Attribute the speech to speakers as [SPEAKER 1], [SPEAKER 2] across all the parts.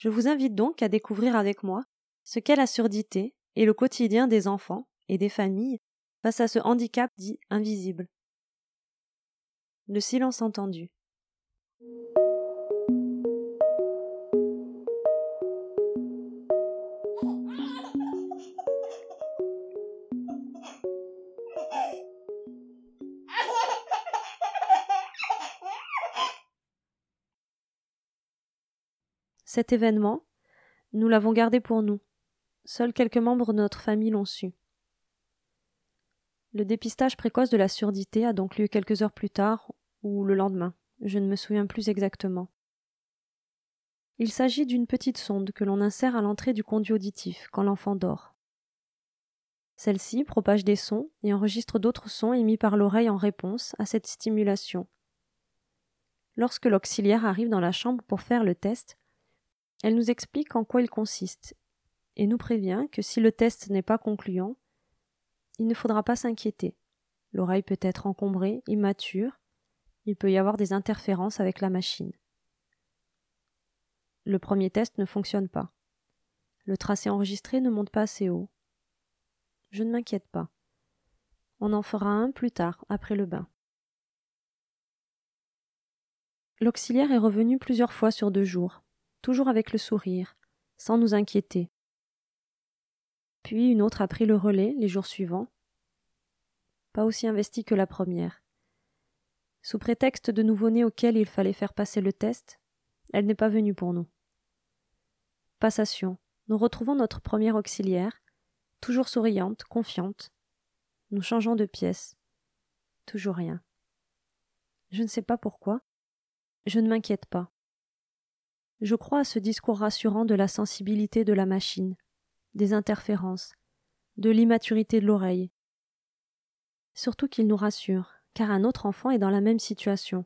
[SPEAKER 1] Je vous invite donc à découvrir avec moi ce qu'est la surdité et le quotidien des enfants et des familles face à ce handicap dit invisible. Le silence entendu. Cet événement, nous l'avons gardé pour nous. Seuls quelques membres de notre famille l'ont su. Le dépistage précoce de la surdité a donc lieu quelques heures plus tard ou le lendemain, je ne me souviens plus exactement. Il s'agit d'une petite sonde que l'on insère à l'entrée du conduit auditif quand l'enfant dort. Celle-ci propage des sons et enregistre d'autres sons émis par l'oreille en réponse à cette stimulation. Lorsque l'auxiliaire arrive dans la chambre pour faire le test, elle nous explique en quoi il consiste et nous prévient que si le test n'est pas concluant, il ne faudra pas s'inquiéter. L'oreille peut être encombrée, immature, il peut y avoir des interférences avec la machine. Le premier test ne fonctionne pas. Le tracé enregistré ne monte pas assez haut. Je ne m'inquiète pas. On en fera un plus tard, après le bain. L'auxiliaire est revenu plusieurs fois sur deux jours, toujours avec le sourire, sans nous inquiéter. Puis une autre a pris le relais les jours suivants, pas aussi investie que la première. Sous prétexte de nouveau-né auquel il fallait faire passer le test, elle n'est pas venue pour nous. Passation. Nous retrouvons notre première auxiliaire, toujours souriante, confiante. Nous changeons de pièce. Toujours rien. Je ne sais pas pourquoi. Je ne m'inquiète pas. Je crois à ce discours rassurant de la sensibilité de la machine, des interférences, de l'immaturité de l'oreille. Surtout qu'il nous rassure, car un autre enfant est dans la même situation.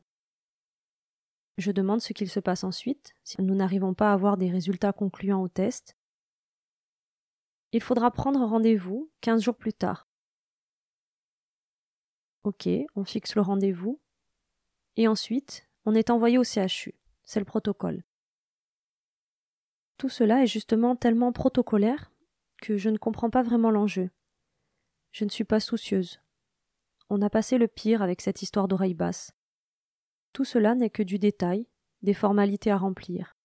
[SPEAKER 1] Je demande ce qu'il se passe ensuite, si nous n'arrivons pas à avoir des résultats concluants au test. Il faudra prendre rendez-vous quinze jours plus tard. Ok, on fixe le rendez-vous. Et ensuite, on est envoyé au CHU. C'est le protocole. Tout cela est justement tellement protocolaire que je ne comprends pas vraiment l'enjeu. Je ne suis pas soucieuse. On a passé le pire avec cette histoire d'oreille basse. Tout cela n'est que du détail, des formalités à remplir.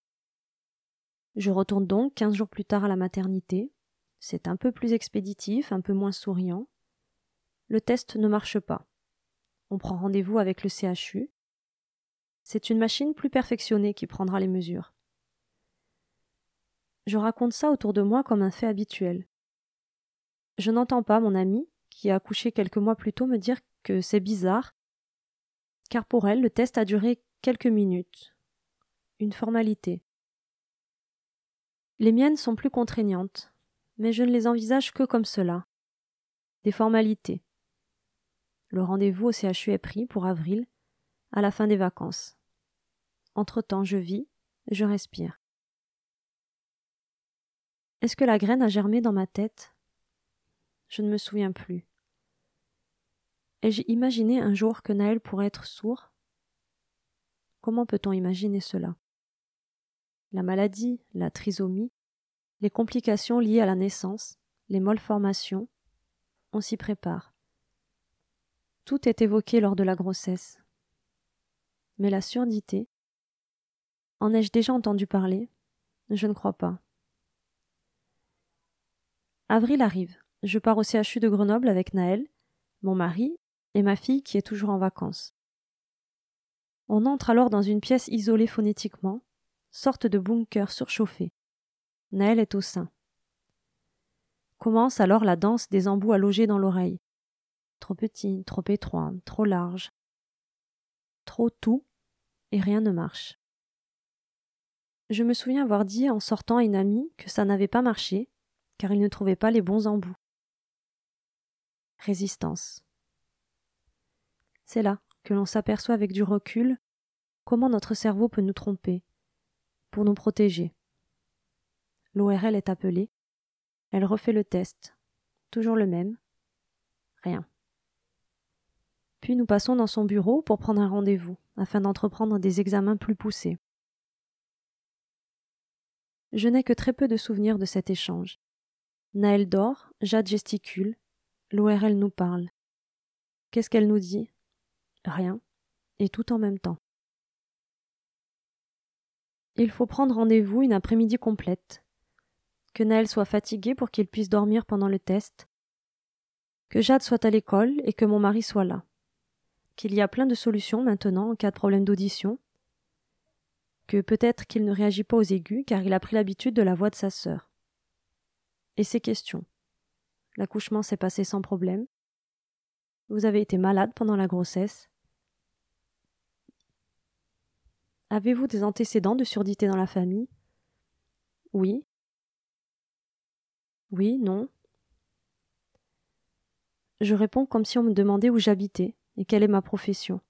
[SPEAKER 1] Je retourne donc quinze jours plus tard à la maternité. C'est un peu plus expéditif, un peu moins souriant. Le test ne marche pas. On prend rendez-vous avec le CHU. C'est une machine plus perfectionnée qui prendra les mesures. Je raconte ça autour de moi comme un fait habituel. Je n'entends pas mon amie, qui a accouché quelques mois plus tôt, me dire que c'est bizarre, car pour elle, le test a duré quelques minutes. Une formalité. Les miennes sont plus contraignantes, mais je ne les envisage que comme cela. Des formalités. Le rendez-vous au CHU est pris pour avril, à la fin des vacances. Entre-temps, je vis, je respire. Est-ce que la graine a germé dans ma tête? Je ne me souviens plus. Ai-je imaginé un jour que Naël pourrait être sourd? Comment peut-on imaginer cela? La maladie, la trisomie, les complications liées à la naissance, les malformations, on s'y prépare. Tout est évoqué lors de la grossesse. Mais la surdité? En ai-je déjà entendu parler? Je ne crois pas. Avril arrive. Je pars au CHU de Grenoble avec Naël, mon mari et ma fille qui est toujours en vacances. On entre alors dans une pièce isolée phonétiquement, sorte de bunker surchauffé. Naël est au sein. Commence alors la danse des embouts à loger dans l'oreille. Trop petit, trop étroit, trop large. Trop tout, et rien ne marche. Je me souviens avoir dit en sortant à une amie que ça n'avait pas marché, car il ne trouvait pas les bons embouts. Résistance. C'est là que l'on s'aperçoit avec du recul comment notre cerveau peut nous tromper, pour nous protéger. L'ORL est appelée, elle refait le test, toujours le même, rien. Puis nous passons dans son bureau pour prendre un rendez-vous, afin d'entreprendre des examens plus poussés. Je n'ai que très peu de souvenirs de cet échange. Naël dort, Jade gesticule, l'ORL nous parle. Qu'est-ce qu'elle nous dit? Rien, et tout en même temps. Il faut prendre rendez-vous une après-midi complète. Que Naël soit fatigué pour qu'il puisse dormir pendant le test. Que Jade soit à l'école et que mon mari soit là. Qu'il y a plein de solutions maintenant en cas de problème d'audition. Que peut-être qu'il ne réagit pas aux aigus car il a pris l'habitude de la voix de sa sœur. Et ces questions. L'accouchement s'est passé sans problème. Vous avez été malade pendant la grossesse. Avez-vous des antécédents de surdité dans la famille? Oui. Oui, non. Je réponds comme si on me demandait où j'habitais et quelle est ma profession.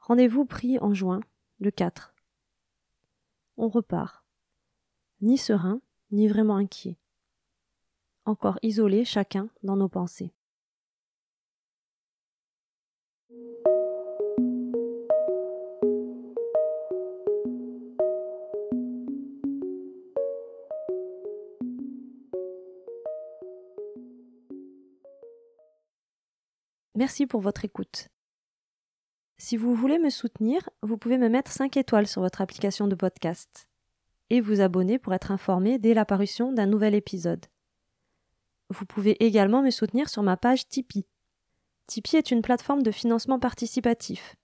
[SPEAKER 1] Rendez-vous pris en juin, le 4. On repart. Ni serein, ni vraiment inquiet. Encore isolés chacun dans nos pensées. Merci pour votre écoute. Si vous voulez me soutenir, vous pouvez me mettre 5 étoiles sur votre application de podcast et vous abonner pour être informé dès l'apparition d'un nouvel épisode. Vous pouvez également me soutenir sur ma page Tipeee. Tipeee est une plateforme de financement participatif.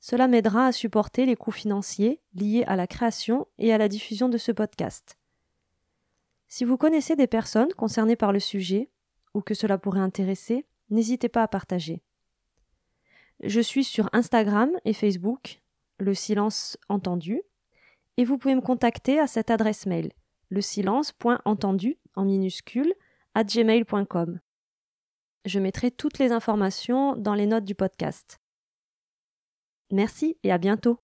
[SPEAKER 1] Cela m'aidera à supporter les coûts financiers liés à la création et à la diffusion de ce podcast. Si vous connaissez des personnes concernées par le sujet, ou que cela pourrait intéresser, n'hésitez pas à partager. Je suis sur Instagram et Facebook, le silence entendu, et vous pouvez me contacter à cette adresse mail, le silence.entendu en minuscule gmail.com. Je mettrai toutes les informations dans les notes du podcast. Merci et à bientôt.